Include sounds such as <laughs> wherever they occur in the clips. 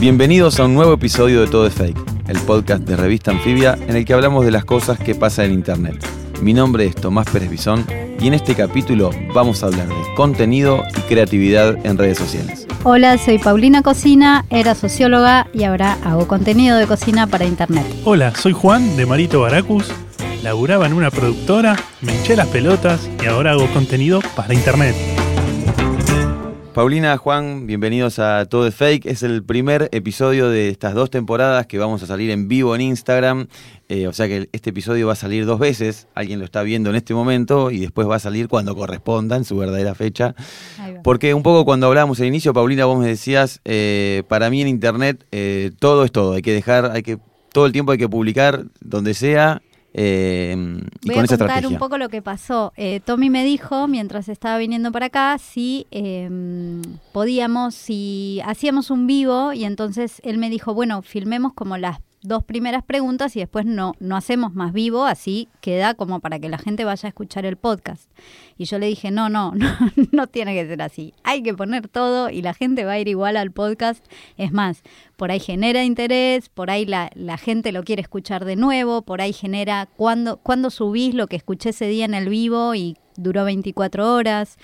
Bienvenidos a un nuevo episodio de Todo es Fake, el podcast de Revista Anfibia en el que hablamos de las cosas que pasan en Internet. Mi nombre es Tomás Pérez Bisón y en este capítulo vamos a hablar de contenido y creatividad en redes sociales. Hola, soy Paulina Cocina, era socióloga y ahora hago contenido de cocina para internet. Hola, soy Juan de Marito Baracus. Laburaba en una productora, me hinché las pelotas y ahora hago contenido para internet. Paulina, Juan, bienvenidos a Todo es Fake. Es el primer episodio de estas dos temporadas que vamos a salir en vivo en Instagram. Eh, o sea que este episodio va a salir dos veces. Alguien lo está viendo en este momento y después va a salir cuando corresponda, en su verdadera fecha. Porque un poco cuando hablábamos al inicio, Paulina, vos me decías, eh, para mí en Internet eh, todo es todo. Hay que dejar, hay que todo el tiempo hay que publicar donde sea. Eh, y Voy con a esa contar estrategia. un poco lo que pasó. Eh, Tommy me dijo, mientras estaba viniendo para acá, si eh, podíamos, si hacíamos un vivo, y entonces él me dijo, bueno, filmemos como las dos primeras preguntas y después no, no hacemos más vivo, así queda como para que la gente vaya a escuchar el podcast. Y yo le dije, no, no, <laughs> no, no tiene que ser así. Hay que poner todo y la gente va a ir igual al podcast. Es más, por ahí genera interés, por ahí la, la gente lo quiere escuchar de nuevo, por ahí genera cuando, cuando subís lo que escuché ese día en el vivo y duró 24 horas.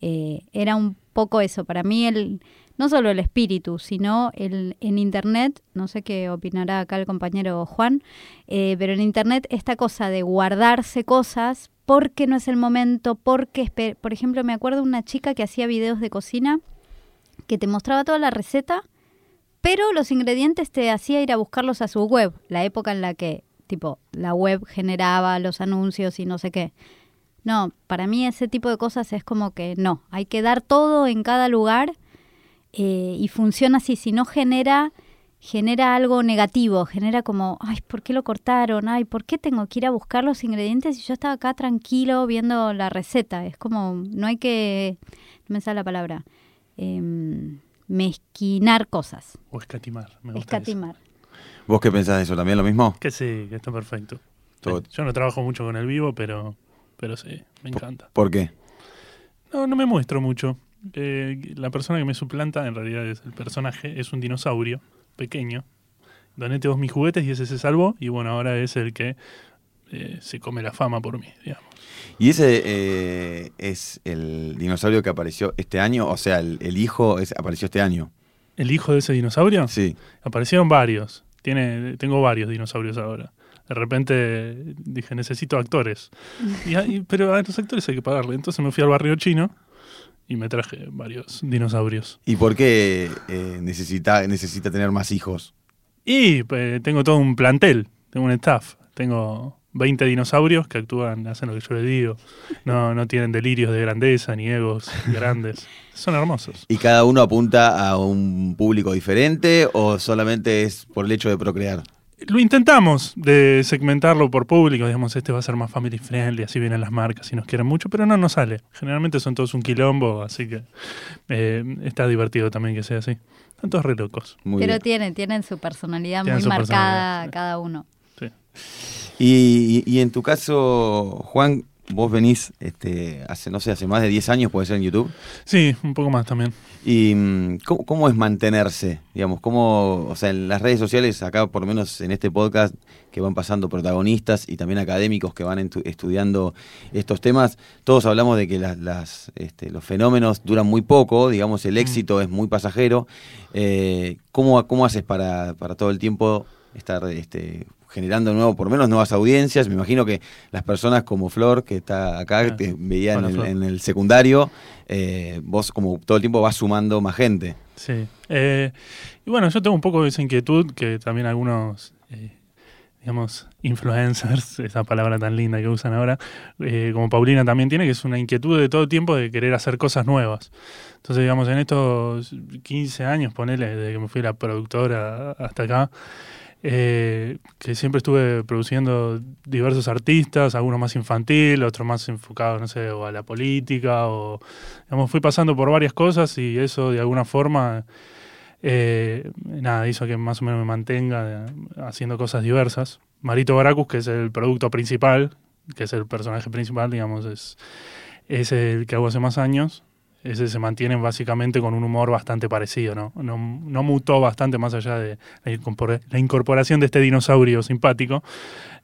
Eh, era un poco eso. Para mí el no solo el espíritu, sino el, en Internet, no sé qué opinará acá el compañero Juan, eh, pero en Internet esta cosa de guardarse cosas porque no es el momento, porque, por ejemplo, me acuerdo una chica que hacía videos de cocina que te mostraba toda la receta, pero los ingredientes te hacía ir a buscarlos a su web, la época en la que, tipo, la web generaba los anuncios y no sé qué. No, para mí ese tipo de cosas es como que no, hay que dar todo en cada lugar eh, y funciona así, si no genera genera algo negativo, genera como, ay, ¿por qué lo cortaron? Ay, ¿por qué tengo que ir a buscar los ingredientes y yo estaba acá tranquilo viendo la receta? Es como, no hay que, no me sale la palabra, em, mezquinar cosas, O escatimar, me gusta eso. escatimar. ¿Vos qué pensás de eso? ¿También lo mismo? Que sí, que está perfecto. Todo- Yo no trabajo mucho con el vivo, pero, pero sí, me encanta. ¿Por qué? No, no me muestro mucho. Eh, la persona que me suplanta, en realidad es el personaje, es un dinosaurio pequeño. Doné todos mis juguetes y ese se salvó. Y bueno, ahora es el que eh, se come la fama por mí, digamos. ¿Y ese eh, es el dinosaurio que apareció este año? O sea, el, el hijo es- apareció este año. ¿El hijo de ese dinosaurio? Sí. Aparecieron varios. Tiene, tengo varios dinosaurios ahora. De repente dije, necesito actores. Y, hay- pero a los actores hay que pagarle. Entonces me fui al barrio chino y me traje varios dinosaurios. ¿Y por qué eh, necesita, necesita tener más hijos? Y eh, tengo todo un plantel, tengo un staff. Tengo 20 dinosaurios que actúan, hacen lo que yo les digo. No, no tienen delirios de grandeza ni egos grandes. <laughs> Son hermosos. ¿Y cada uno apunta a un público diferente o solamente es por el hecho de procrear? Lo intentamos de segmentarlo por público, digamos, este va a ser más family friendly, así vienen las marcas y nos quieren mucho, pero no nos sale. Generalmente son todos un quilombo, así que eh, está divertido también que sea así. Están todos re locos. Muy pero bien. tienen, tienen su personalidad Tienen muy su marcada personalidad, sí. cada uno. Sí. Y, y- y en tu caso, Juan, vos venís este, hace, no sé, hace más de 10 años, puede ser en YouTube. Sí, un poco más también. ¿Y mm, ¿cómo, cómo es mantenerse? Digamos, cómo, o sea, en las redes sociales, acá por lo menos en este podcast, que van pasando protagonistas y también académicos que van estudiando estos temas, todos hablamos de que las, las, este, los fenómenos duran muy poco, digamos, el éxito es muy pasajero. Eh, ¿cómo, ¿Cómo haces para, para todo el tiempo estar este, generando nuevo, por lo menos nuevas audiencias? Me imagino que las personas como Flor, que está acá, Ah, te veía en hola, el, Flor. en el secundario, eh, vos como todo el tiempo vas sumando más gente. Sí. Eh, y bueno, yo tengo un poco de esa inquietud que también algunos, eh, digamos, influencers, <laughs> esa palabra tan linda que usan ahora, eh, como Paulina también tiene, que es una inquietud de todo tiempo de querer hacer cosas nuevas. Entonces, digamos, en estos 15 años, ponele, desde que me fui la productora hasta acá, eh, que siempre estuve produciendo diversos artistas, algunos más infantil, otros más enfocados, no sé, o a la política, o digamos, fui pasando por varias cosas y eso de alguna forma, eh, nada, hizo que más o menos me mantenga eh, haciendo cosas diversas. Marito Baracus, que es el producto principal, que es el personaje principal, digamos, es, es el que hago hace más años ese se mantiene básicamente con un humor bastante parecido, ¿no? No, no mutó bastante más allá de la incorporación de este dinosaurio simpático.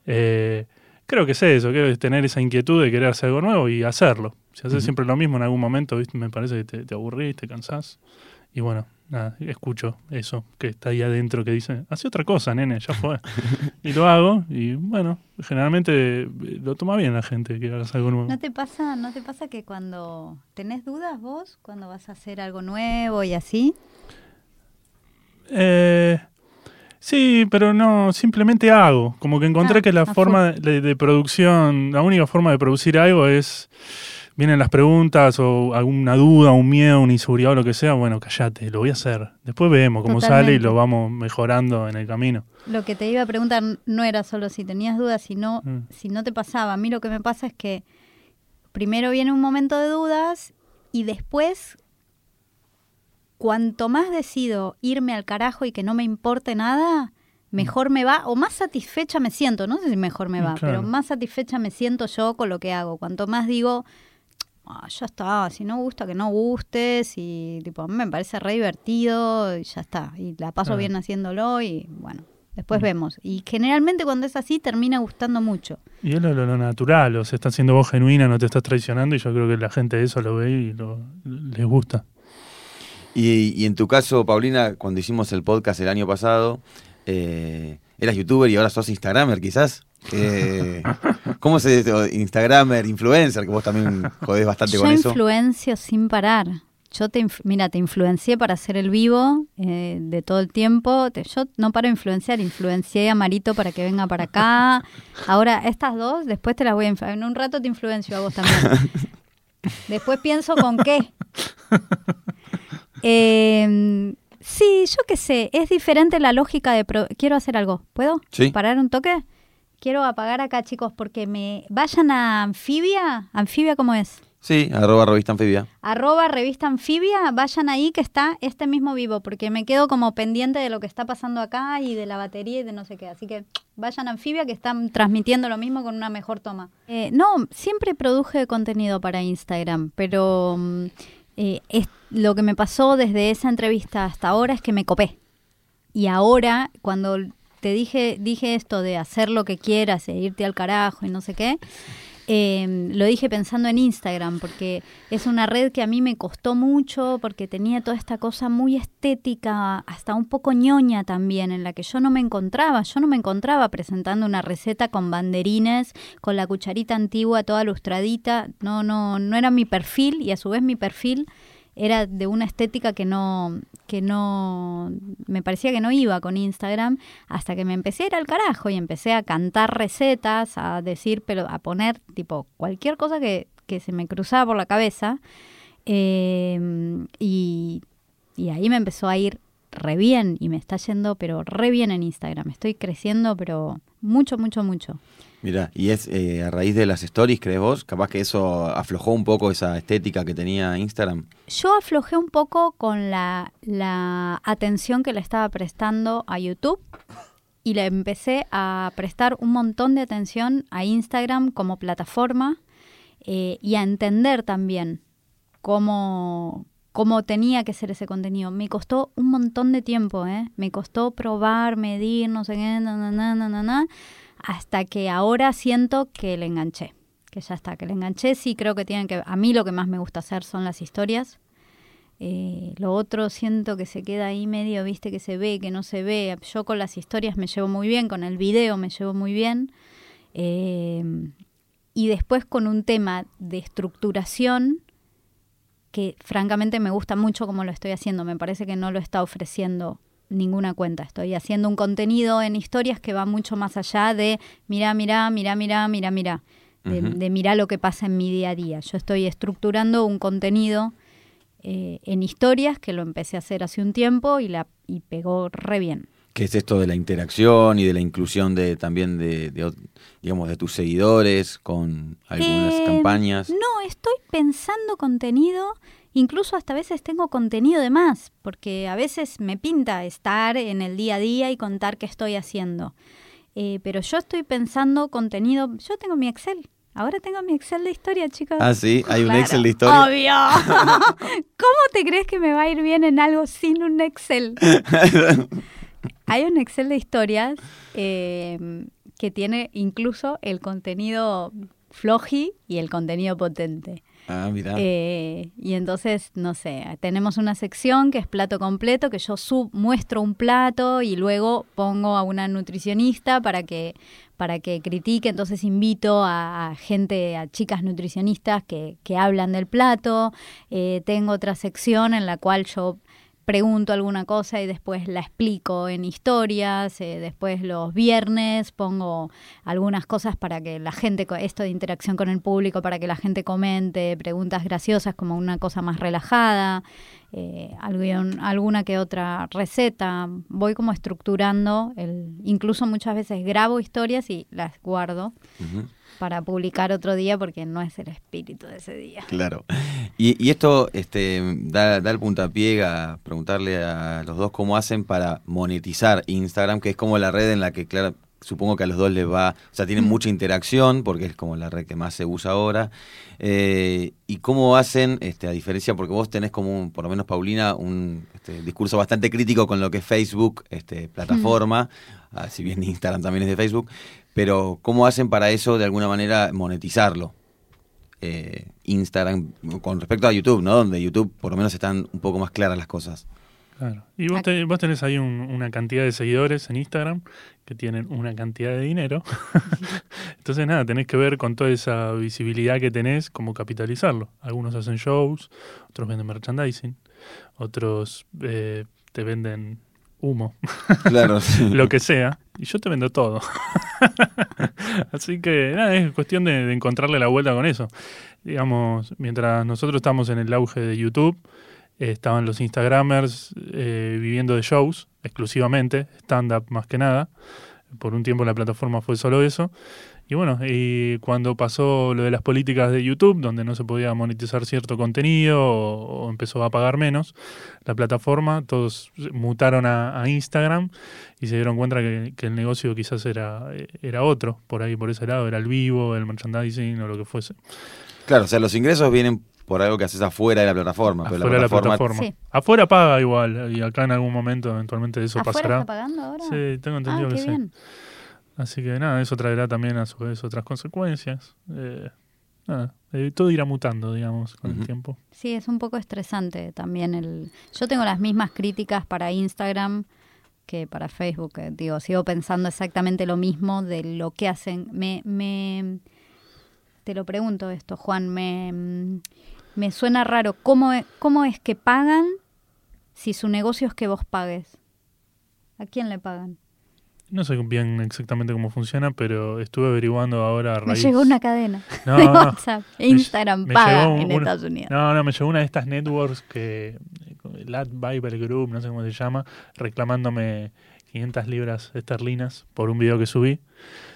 Eh, creo que es eso, creo que es tener esa inquietud de querer hacer algo nuevo y hacerlo. Si haces siempre lo mismo en algún momento, ¿viste? me parece que te, te aburrís, te cansás. Y bueno, nada, escucho eso que está ahí adentro que dice, hace otra cosa, nene, ya fue. <laughs> y lo hago y bueno, generalmente eh, lo toma bien la gente que hagas algo nuevo. ¿No te pasa, no te pasa que cuando tenés dudas vos, cuando vas a hacer algo nuevo y así? Eh, sí, pero no, simplemente hago. Como que encontré Ah, que la forma de, de producción, la única forma de producir algo es vienen las preguntas o alguna duda, un miedo, una inseguridad o lo que sea, bueno, callate, lo voy a hacer. Después vemos cómo sale y lo vamos mejorando en el camino. Lo que te iba a preguntar no era solo si tenías dudas, sino Mm. si no te pasaba. A mí lo que me pasa es que primero viene un momento de dudas y después, cuanto más decido irme al carajo y que no me importe nada, mejor me va o más satisfecha me siento. No sé si mejor me Mm, va, claro. pero más satisfecha me siento yo con lo que hago. Cuanto más digo, "Ah, ya está, si no gusta, que no guste, si tipo, a mí me parece re divertido, y ya está. Y la paso Claro. bien haciéndolo y bueno, después Mm. vemos. Y generalmente cuando es así termina gustando mucho. Y es lo, lo- lo natural, o sea, estás siendo vos genuina, no te estás traicionando y yo creo que la gente eso lo ve y lo, les gusta. Y, y en tu caso, Paulina, cuando hicimos el podcast el año pasado, eh, eras youtuber y ahora sos instagramer, quizás. Eh, ¿Cómo se dice? Instagramer, influencer, que vos también jodés bastante Yo con eso. influencio sin parar. Yo te, mira, te influencié para hacer el vivo eh, de todo el tiempo. Te- yo no paro de influenciar. Influencié a Marito para que venga para acá. Ahora, estas dos, después te las voy a influenciar. En un rato te influencio a vos también. <laughs> Después pienso con qué. <laughs> Eh, sí, yo qué sé. Es diferente la lógica de... pro- Quiero hacer algo. ¿Puedo? Sí. ¿Parar un toque? Quiero apagar acá, chicos, porque me... Vayan a Anfibia. ¿Anfibia cómo es? Sí, arroba revista anfibia. arroba revista anfibia, vayan ahí que está este mismo vivo, porque me quedo como pendiente de lo que está pasando acá y de la batería y de no sé qué. Así que vayan a anfibia que están transmitiendo lo mismo con una mejor toma. Eh, no, siempre produje contenido para Instagram, pero mm, eh, es, lo que me pasó desde esa entrevista hasta ahora es que me copé. Y ahora, cuando te dije, dije esto de hacer lo que quieras e irte al carajo y no sé qué, eh, lo dije pensando en Instagram, porque es una red que a mí me costó mucho, porque tenía toda esta cosa muy estética, hasta un poco ñoña también, en la que yo no me encontraba. Yo no me encontraba presentando una receta con banderines, con la cucharita antigua toda lustradita. No, no, no era mi perfil y a su vez mi perfil era de una estética que no, que no, me parecía que no iba con Instagram, hasta que me empecé a ir al carajo y empecé a cantar recetas, a decir, pero a poner tipo cualquier cosa que, que se me cruzaba por la cabeza. eh, y, y ahí me empezó a ir re bien y me está yendo, pero re bien en Instagram. Estoy creciendo, pero mucho, mucho, mucho. Mira, y es eh, a raíz de las stories, ¿crees vos? Capaz que eso aflojó un poco esa estética que tenía Instagram. Yo aflojé un poco con la, atención que le estaba prestando a YouTube y le empecé a prestar un montón de atención a Instagram como plataforma eh, y a entender también cómo, cómo tenía que ser ese contenido. Me costó un montón de tiempo, ¿eh? Me costó probar, medir, no sé qué, na, na, na, na, na, hasta que ahora siento que le enganché. Que ya está, que le enganché. Sí, creo que tienen que... A mí lo que más me gusta hacer son las historias. Eh, lo otro siento que se queda ahí medio, viste, que se ve, que no se ve. Yo con las historias me llevo muy bien, con el video me llevo muy bien. Eh, y después con un tema de estructuración, que francamente me gusta mucho como lo estoy haciendo. Me parece que no lo está ofreciendo ninguna cuenta. Estoy haciendo un contenido en historias que va mucho más allá de mira, mira, mira, mira, mira, mira. De, Ujú. de mira lo que pasa en mi día a día. Yo estoy estructurando un contenido eh, en historias que lo empecé a hacer hace un tiempo y, la, y pegó re bien. ¿Qué es esto de la interacción y de la inclusión de también de, digamos, de tus seguidores con algunas Eh, campañas? No, estoy pensando contenido, incluso hasta a veces tengo contenido de más, porque a veces me pinta estar en el día a día y contar qué estoy haciendo. Eh, pero yo estoy pensando contenido, yo tengo mi Excel. Ahora tengo mi Excel de historia, chicos. Ah, sí, hay un Excel de historia. Obvio. <laughs> ¿Cómo te crees que me va a ir bien en algo sin un Excel? <laughs> Hay un Excel de historias eh, que tiene incluso el contenido floji y el contenido potente. Ah, mira. Eh, y entonces, no sé, tenemos una sección que es plato completo, que yo sub, muestro un plato y luego pongo a una nutricionista para que, para que critique. Entonces invito a, gente, a chicas nutricionistas que, que hablan del plato. Eh, tengo otra sección en la cual yo pregunto alguna cosa y después la explico en historias, eh, después los viernes pongo algunas cosas para que la gente, esto de interacción con el público, para que la gente comente, preguntas graciosas como una cosa más relajada, eh, algún- alguna que otra receta, voy como estructurando, el, incluso muchas veces grabo historias y las guardo para publicar otro día porque no es el espíritu de ese día. Claro. Y, y esto este, da, da el puntapié a preguntarle a los dos cómo hacen para monetizar Instagram, que es como la red en la que, claro, supongo que a los dos les va, o sea, tienen mucha interacción, porque es como la red que más se usa ahora. Eh, y cómo hacen, este, a diferencia, porque vos tenés como, un, por lo menos Paulina, un este, discurso bastante crítico con lo que es Facebook, este, plataforma, ah, si bien Instagram también es de Facebook, pero cómo hacen para eso de alguna manera monetizarlo eh, Instagram con respecto a YouTube, ¿no? Donde YouTube por lo menos están un poco más claras las cosas. Claro. Y vos, te- vos tenés ahí un- una cantidad de seguidores en Instagram que tienen una cantidad de dinero. <laughs> Entonces, nada, tenés que ver con toda esa visibilidad que tenés, cómo capitalizarlo. Algunos hacen shows, otros venden merchandising, otros eh, te venden humo, Claro, <laughs> sí. lo que sea. Y yo te vendo todo. <laughs> Así que, nada, es cuestión de, de encontrarle la vuelta con eso. Digamos, mientras nosotros estamos en el auge de YouTube, eh, estaban los Instagramers eh, viviendo de shows exclusivamente, stand-up más que nada. Por un tiempo la plataforma fue solo eso. Y bueno, y cuando pasó lo de las políticas de YouTube, donde no se podía monetizar cierto contenido o, o empezó a pagar menos, la plataforma, todos mutaron a, a Instagram y se dieron cuenta que, que el negocio quizás era, era otro, por ahí, por ese lado, era el vivo, el merchandising o lo que fuese. Claro, o sea, los ingresos vienen por algo que haces afuera de la plataforma. pero Afuera de la plataforma. Sí. Afuera paga igual, y acá en algún momento eventualmente eso ¿Afuera pasará. está pagando ahora? Sí, tengo ah, entendido qué que sí. Así que nada, eso traerá también a su vez otras consecuencias. Eh, nada, eh, todo irá mutando, digamos, con el tiempo. Sí, es un poco estresante también el. Yo tengo las mismas críticas para Instagram que para Facebook. eh, Digo, sigo pensando exactamente lo mismo de lo que hacen. Me, me te lo pregunto esto, Juan. Me, mm, me suena raro. ¿Cómo, e- ¿Cómo es que pagan si su negocio es que vos pagues? ¿A quién le pagan? No sé bien exactamente cómo funciona, pero estuve averiguando ahora a Me raíz... llegó una cadena No, <laughs> de no. WhatsApp. Instagram me paga llegó en una- Estados Unidos. No, no, me llegó una de estas networks que... Lat Bible Group, no sé cómo se llama, reclamándome 500 libras esterlinas por un video que subí.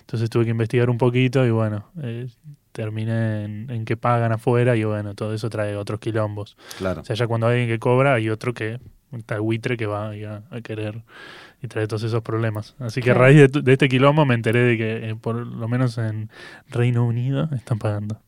Entonces tuve que investigar un poquito y bueno, eh, terminé en, en que pagan afuera y bueno, todo eso trae otros quilombos. Claro. O sea, ya cuando hay alguien que cobra, hay otro que, un tal buitre que va a querer y trae todos esos problemas. Así que Claro. a raíz de, de este quilombo me enteré de que eh, por lo menos en Reino Unido están pagando.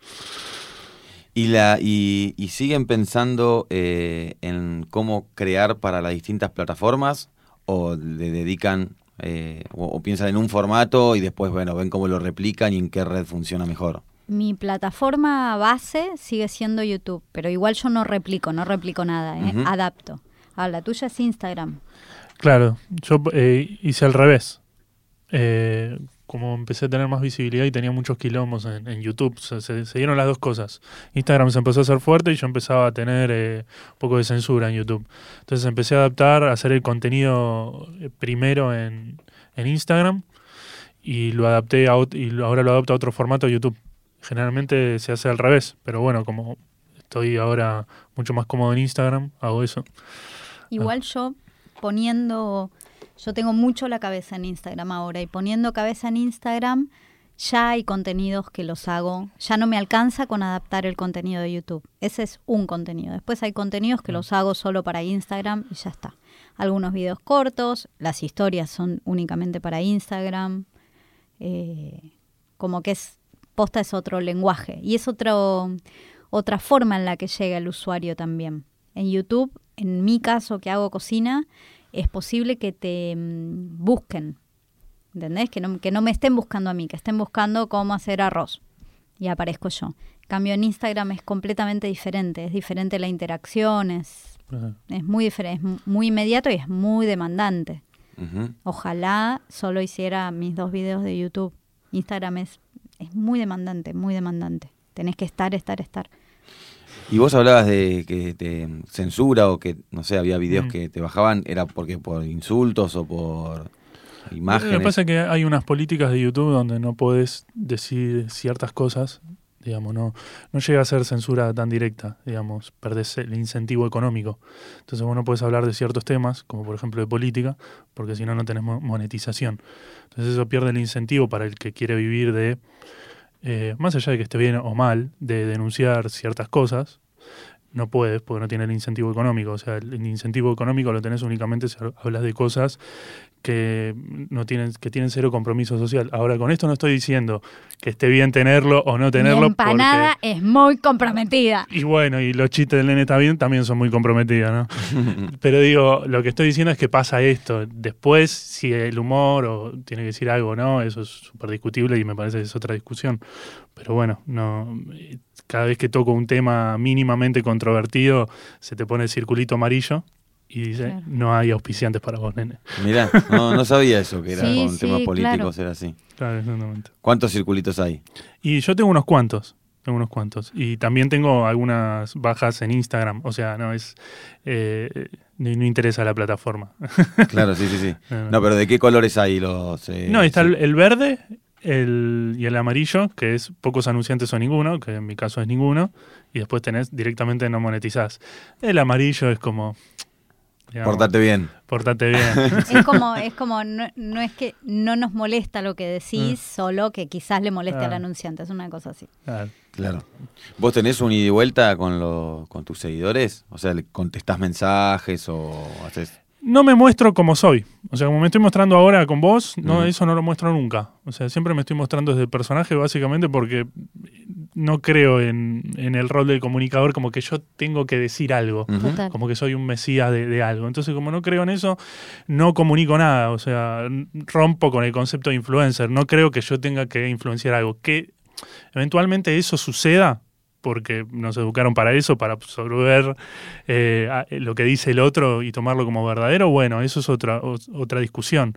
Y, la, y, y siguen pensando eh, en cómo crear para las distintas plataformas o le dedican eh, o, o piensan en un formato y después, bueno, ven cómo lo replican y en qué red funciona mejor. Mi plataforma base sigue siendo YouTube, pero igual yo no replico, no replico nada, ¿eh? Ujú. adapto. Ah, la tuya es Instagram. Claro, yo eh, hice al revés. Eh, como empecé a tener más visibilidad y tenía muchos quilombos en, YouTube, se, se- dieron las dos cosas. Instagram se empezó a hacer fuerte y yo empezaba a tener eh, un poco de censura en YouTube. Entonces empecé a adaptar, a hacer el contenido eh, primero en, en Instagram y lo adapté a, y ahora lo adapto a otro formato de YouTube. Generalmente se hace al revés, pero bueno, como estoy ahora mucho más cómodo en Instagram, hago eso. Igual yo poniendo, yo tengo mucho la cabeza en Instagram ahora y poniendo cabeza en Instagram ya hay contenidos que los hago, ya no me alcanza con adaptar el contenido de YouTube. Ese es un contenido. Después hay contenidos que los hago solo para Instagram y ya está. Algunos videos cortos, las historias son únicamente para Instagram. eh, como que es posta es otro lenguaje y es otro otra forma en la que llega el usuario también. En YouTube, en mi caso que hago cocina, es posible que te mm, busquen, ¿entendés? Que no, que no me estén buscando a mí, que estén buscando cómo hacer arroz y aparezco yo. Cambio en Instagram es completamente diferente, es diferente la interacción, es, Ajá. es muy diferente, es muy inmediato y es muy demandante. Ojalá solo hiciera mis dos videos de YouTube. Instagram es, es muy demandante, muy demandante. Tenés que estar, estar, estar. Y vos hablabas de que te censura o que, no sé, había videos Mm. que te bajaban, ¿era porque por insultos o por Lo imágenes? que pasa es que hay unas políticas de YouTube donde no podés decir ciertas cosas, digamos, no, no llega a ser censura tan directa, digamos, perdés el incentivo económico. Entonces vos no podés hablar de ciertos temas, como por ejemplo de política, porque si no, no tenés mo- monetización. Entonces eso pierde el incentivo para el que quiere vivir de, eh, más allá de que esté bien o mal, de denunciar ciertas cosas. No puedes porque no tiene el incentivo económico. O sea, el incentivo económico lo tenés únicamente si hablas de cosas que no tienen que tienen cero compromiso social. Ahora con esto no estoy diciendo que esté bien tenerlo o no tenerlo Mi empanada porque- es muy comprometida. y bueno, y los chistes del nene está bien también son muy comprometidos, ¿no? <laughs> Pero digo, lo que estoy diciendo es que pasa esto. Después, si el humor o tiene que decir algo o no, eso es súper discutible y me parece que es otra discusión. Pero bueno, no cada vez que toco un tema mínimamente controvertido, se te pone el circulito amarillo y dice, Claro. no hay auspiciantes para vos, nene. Mirá, no, no sabía eso, que era Sí, con sí, temas políticos, claro. era así. Claro, exactamente. ¿Cuántos circulitos hay? Y yo tengo unos cuantos, tengo unos cuantos. Y también tengo algunas bajas en Instagram. O sea, no es. eh, no, no interesa la plataforma. <laughs> Claro, sí, sí, sí. No, pero ¿de qué colores hay los...? eh, no, está sí. el, el verde el, y el amarillo, que es pocos anunciantes o ninguno, que en mi caso es ninguno. Y después tenés directamente no monetizás. El amarillo es como. Digamos, Portate bien. portate bien. Es <laughs> como, es como no, no es que no nos molesta lo que decís, solo que quizás le moleste al Ah. anunciante. Es una cosa así. Claro. Claro. ¿Vos tenés un ida y vuelta con, lo- con tus seguidores? O sea, ¿le contestás mensajes o haces...? No me muestro como soy. O sea, como me estoy mostrando ahora con vos, no, eso no lo muestro nunca. O sea, siempre me estoy mostrando desde el personaje básicamente porque no creo en, en el rol del comunicador como que yo tengo que decir algo. Como que soy un mesías de, de algo. Entonces, como no creo en eso, no comunico nada. O sea, rompo con el concepto de influencer. No creo que yo tenga que influenciar algo. Que eventualmente eso suceda, porque nos educaron para eso, para absorber eh, lo que dice el otro y tomarlo como verdadero. Bueno, eso es otra, o- otra discusión.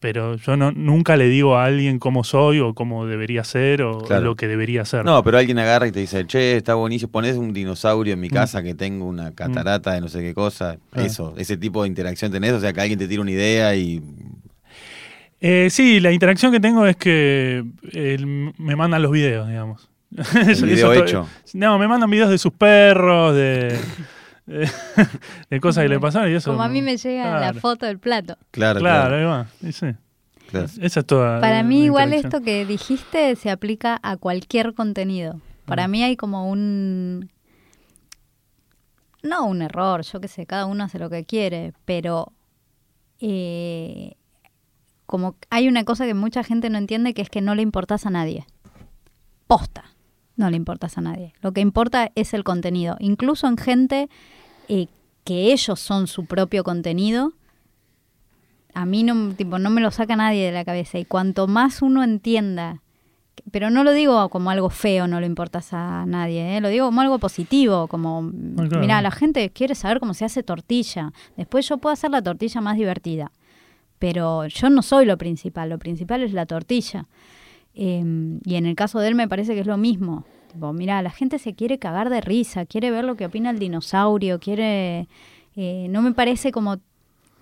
Pero yo no, nunca le digo a alguien cómo soy o cómo debería ser o Claro. lo que debería ser. No, pero alguien agarra y te dice, che, está buenísimo, pones un dinosaurio Mm. en mi casa que tengo una catarata de no sé qué cosa. Eso, ese tipo de interacción tenés, o sea, que alguien te tira una idea y... Eh, sí, la interacción que tengo es que él me mandan los videos, digamos. <laughs> Video eso hecho. No, me mandan videos de sus perros, de, <laughs> <laughs> de, cosas que le pasaron y eso. Como a mí me llega la foto del plato. Claro, Claro, claro. ahí va. y sí. claro. Esa es toda. Para mí igual esto que dijiste se aplica a cualquier contenido. Para Mm. mí hay como un... No un error, yo qué sé, cada uno hace lo que quiere, pero eh, como hay una cosa que mucha gente no entiende que es que no le importas a nadie. Posta, no le importas a nadie. Lo que importa es el contenido. Incluso en gente eh, que ellos son su propio contenido, a mí no, tipo, no me lo saca nadie de la cabeza. Y cuanto más uno entienda, pero no lo digo como algo feo, no le importas a nadie, ¿eh? lo digo como algo positivo, como, claro. mira, la gente quiere saber cómo se hace tortilla. Después yo puedo hacer la tortilla más divertida. pero yo no soy lo principal, lo principal es la tortilla. Em, y en el caso de él me parece que es lo mismo. Tipo, mira, la gente se quiere cagar de risa, quiere ver lo que opina el dinosaurio, quiere... eh, no me parece como...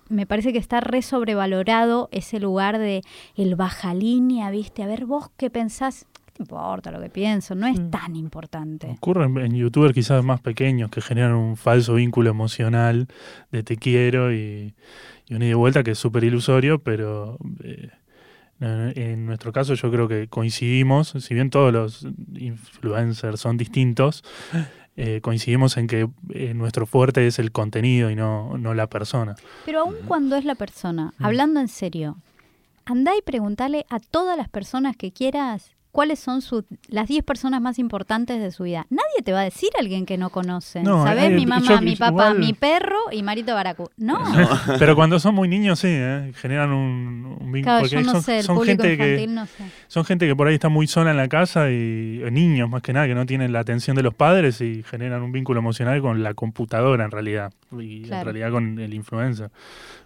Me parece que está re sobrevalorado ese lugar de el baja línea, ¿viste? A ver, vos qué pensás. ¿Qué te importa lo que pienso? No es Mm. tan importante. Ocurre en, en youtubers quizás más pequeños que generan un falso vínculo emocional de te quiero y, y un ida y vuelta que es súper ilusorio, pero eh, en nuestro caso yo creo que coincidimos, si bien todos los influencers son distintos, eh, coincidimos en que eh, nuestro fuerte es el contenido y no, no la persona. Pero aun cuando es la persona, hablando en serio, andá y preguntale a todas las personas que quieras cuáles son sus, las 10 personas más importantes de su vida. Nadie te va a decir a alguien que no conoce. No, ¿Sabes? mi mamá, yo- mi papá, igual- mi perro y Marito Baracú. No. <laughs> Pero cuando son muy niños, sí, ¿eh? generan un, un vínculo. Claro, porque yo no son, sé, el son público gente que, infantil no sé. Son gente que por ahí está muy sola en la casa y eh, niños más que nada que no tienen la atención de los padres y generan un vínculo emocional con la computadora en realidad y en realidad con el influencer.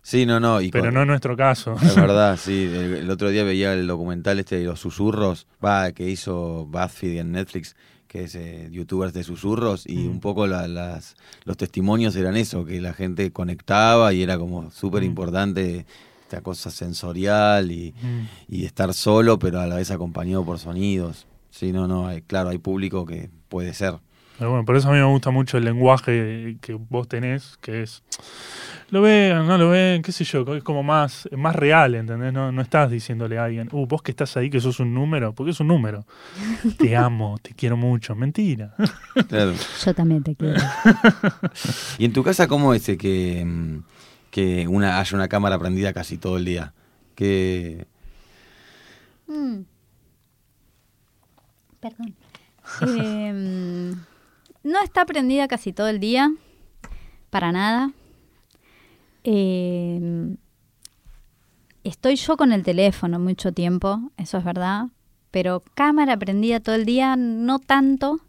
Sí, no, no. Y Pero con- no en nuestro caso. Es <laughs> verdad, sí. El, el otro día veía el documental este de los susurros, va, que hizo BuzzFeed en Netflix, que es eh, youtubers de susurros, y Mm. un poco la- las, los testimonios eran eso, que la gente conectaba y era como súper Mm. importante esta cosa sensorial y, Mm. y estar solo, pero a la vez acompañado por sonidos. Sí, no, no, hay- claro, hay público que puede ser. Pero bueno, por eso a mí me gusta mucho el lenguaje que vos tenés, que es lo vean, no lo ven, qué sé yo, es como más, más real, ¿entendés? No, no estás diciéndole a alguien, uh, vos que estás ahí que sos un número, porque es un número. <laughs> Te amo, te quiero mucho. Mentira. Claro. Yo también te quiero. <laughs> ¿Y en tu casa cómo es eh, que, mm, que una, haya una cámara prendida casi todo el día? Que Mm. Perdón. <laughs> Em, no está prendida casi todo el día, para nada. Em, estoy yo con el teléfono mucho tiempo, eso es verdad, pero cámara prendida todo el día, no tanto.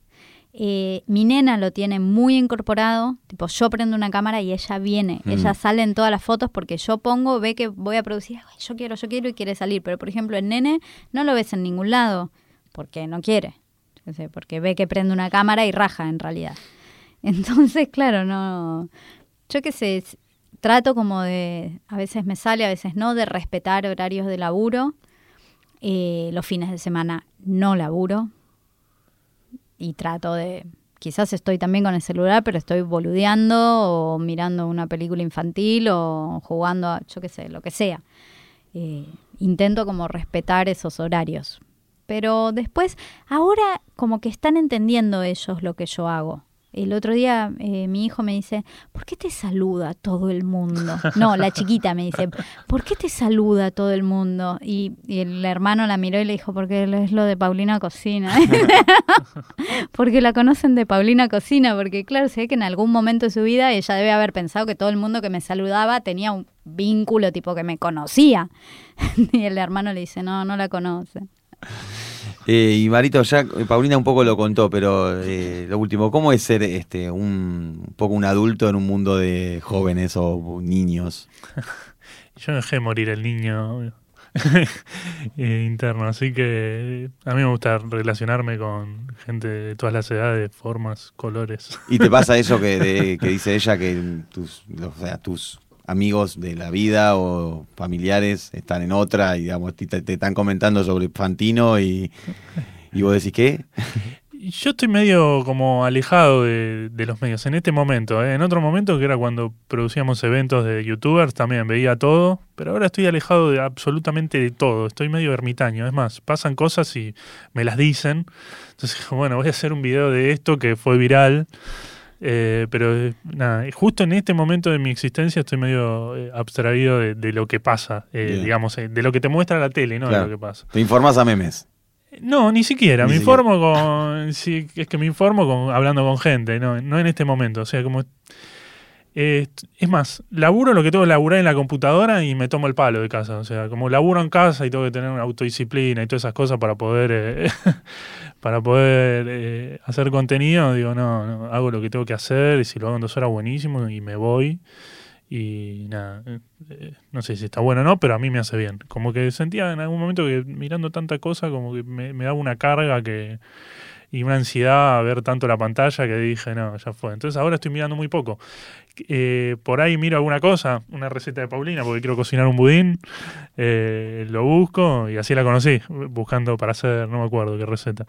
Eh, mi nena lo tiene muy incorporado, tipo yo prendo una cámara y ella viene, Mm. ella sale en todas las fotos porque yo pongo, ve que voy a producir, "Ay, yo quiero, yo quiero y quiere salir, pero por ejemplo el nene no lo ves en ningún lado porque no quiere, porque ve que prende una cámara y raja en realidad. <laughs> Entonces, claro, no, yo qué sé, trato como de, a veces me sale, a veces no, de respetar horarios de laburo. Eh, los fines de semana no laburo y trato de, quizás estoy también con el celular, pero estoy boludeando o mirando una película infantil o jugando a, yo qué sé, lo que sea. Eh, intento como respetar esos horarios. Pero después, ahora como que están entendiendo ellos lo que yo hago. El otro día eh, mi hijo me dice, ¿por qué te saluda todo el mundo? <laughs> No, la chiquita me dice, ¿por qué te saluda todo el mundo? Y, y el hermano la miró y le dijo, porque es lo de Paulina Cocina. <laughs> porque la conocen de Paulina Cocina, porque claro, se ve que en algún momento de su vida ella debe haber pensado que todo el mundo que me saludaba tenía un vínculo tipo que me conocía. <laughs> y el hermano le dice, no, no la conoce. <laughs> Eh, y Marito, ya eh, Paulina un poco lo contó, pero eh, lo último, ¿cómo es ser este un, un poco un adulto en un mundo de jóvenes o niños? <laughs> Yo dejé morir el niño <laughs> eh, interno, así que a mí me gusta relacionarme con gente de todas las edades, formas, colores. ¿Y te pasa eso que, de- que dice ella, que tus, o sea, tus amigos de la vida o familiares están en otra y digamos, te, están comentando sobre Fantino y, y vos decís qué? <laughs> Yo estoy medio como alejado de, de los medios en este momento. ¿eh? En otro momento, que era cuando producíamos eventos de youtubers, también veía todo, pero ahora estoy alejado de absolutamente de todo. Estoy medio ermitaño. Es más, pasan cosas y me las dicen. Entonces, <laughs> bueno, voy a hacer un video de esto que fue viral. Eh, pero eh, nada, justo en este momento de mi existencia estoy medio eh, abstraído de, de lo que pasa, eh, digamos, eh, de lo que te muestra la tele, no Claro. de lo que pasa. Te informás a memes. No, ni siquiera. Ni me siquiera. informo con. Sí, es que me informo con hablando con gente, no, no en este momento. O sea, como. eh, es más, laburo lo que tengo que laburar en la computadora y me tomo el palo de casa. O sea, como laburo en casa y tengo que tener una autodisciplina y todas esas cosas para poder. eh, <laughs> para poder eh, hacer contenido, digo, no, no, hago lo que tengo que hacer y si lo hago en dos horas, buenísimo y me voy. Y nada, eh, eh, no sé si está bueno o no, pero a mí me hace bien. Como que sentía en algún momento que mirando tanta cosa, como que me, me daba una carga que y una ansiedad a ver tanto la pantalla que dije, no, ya fue. Entonces ahora estoy mirando muy poco. Eh, por ahí miro alguna cosa, una receta de Paulina, porque quiero cocinar un budín, eh, lo busco y así la conocí, buscando para hacer, no me acuerdo qué receta.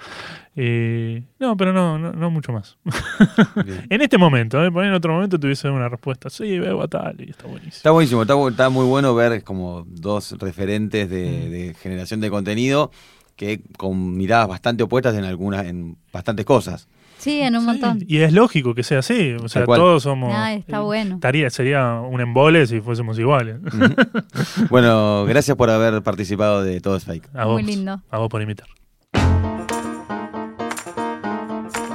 Eh, no, pero no, no, no mucho más. <laughs> En este momento, ¿eh? Por ahí en otro momento tuviese una respuesta, sí, veo a tal y está buenísimo. Está buenísimo, está, está muy bueno ver como dos referentes de, Mm. de generación de contenido que con miradas bastante opuestas en algunas, en bastantes cosas. Sí, en un Sí, montón. Y es lógico que sea así, o sea, cual. todos somos... Ah, está eh, bueno. estaría- sería un embole si fuésemos iguales. Bueno, gracias por haber participado de Todo es Fake. A Muy vos, lindo. A vos por invitar.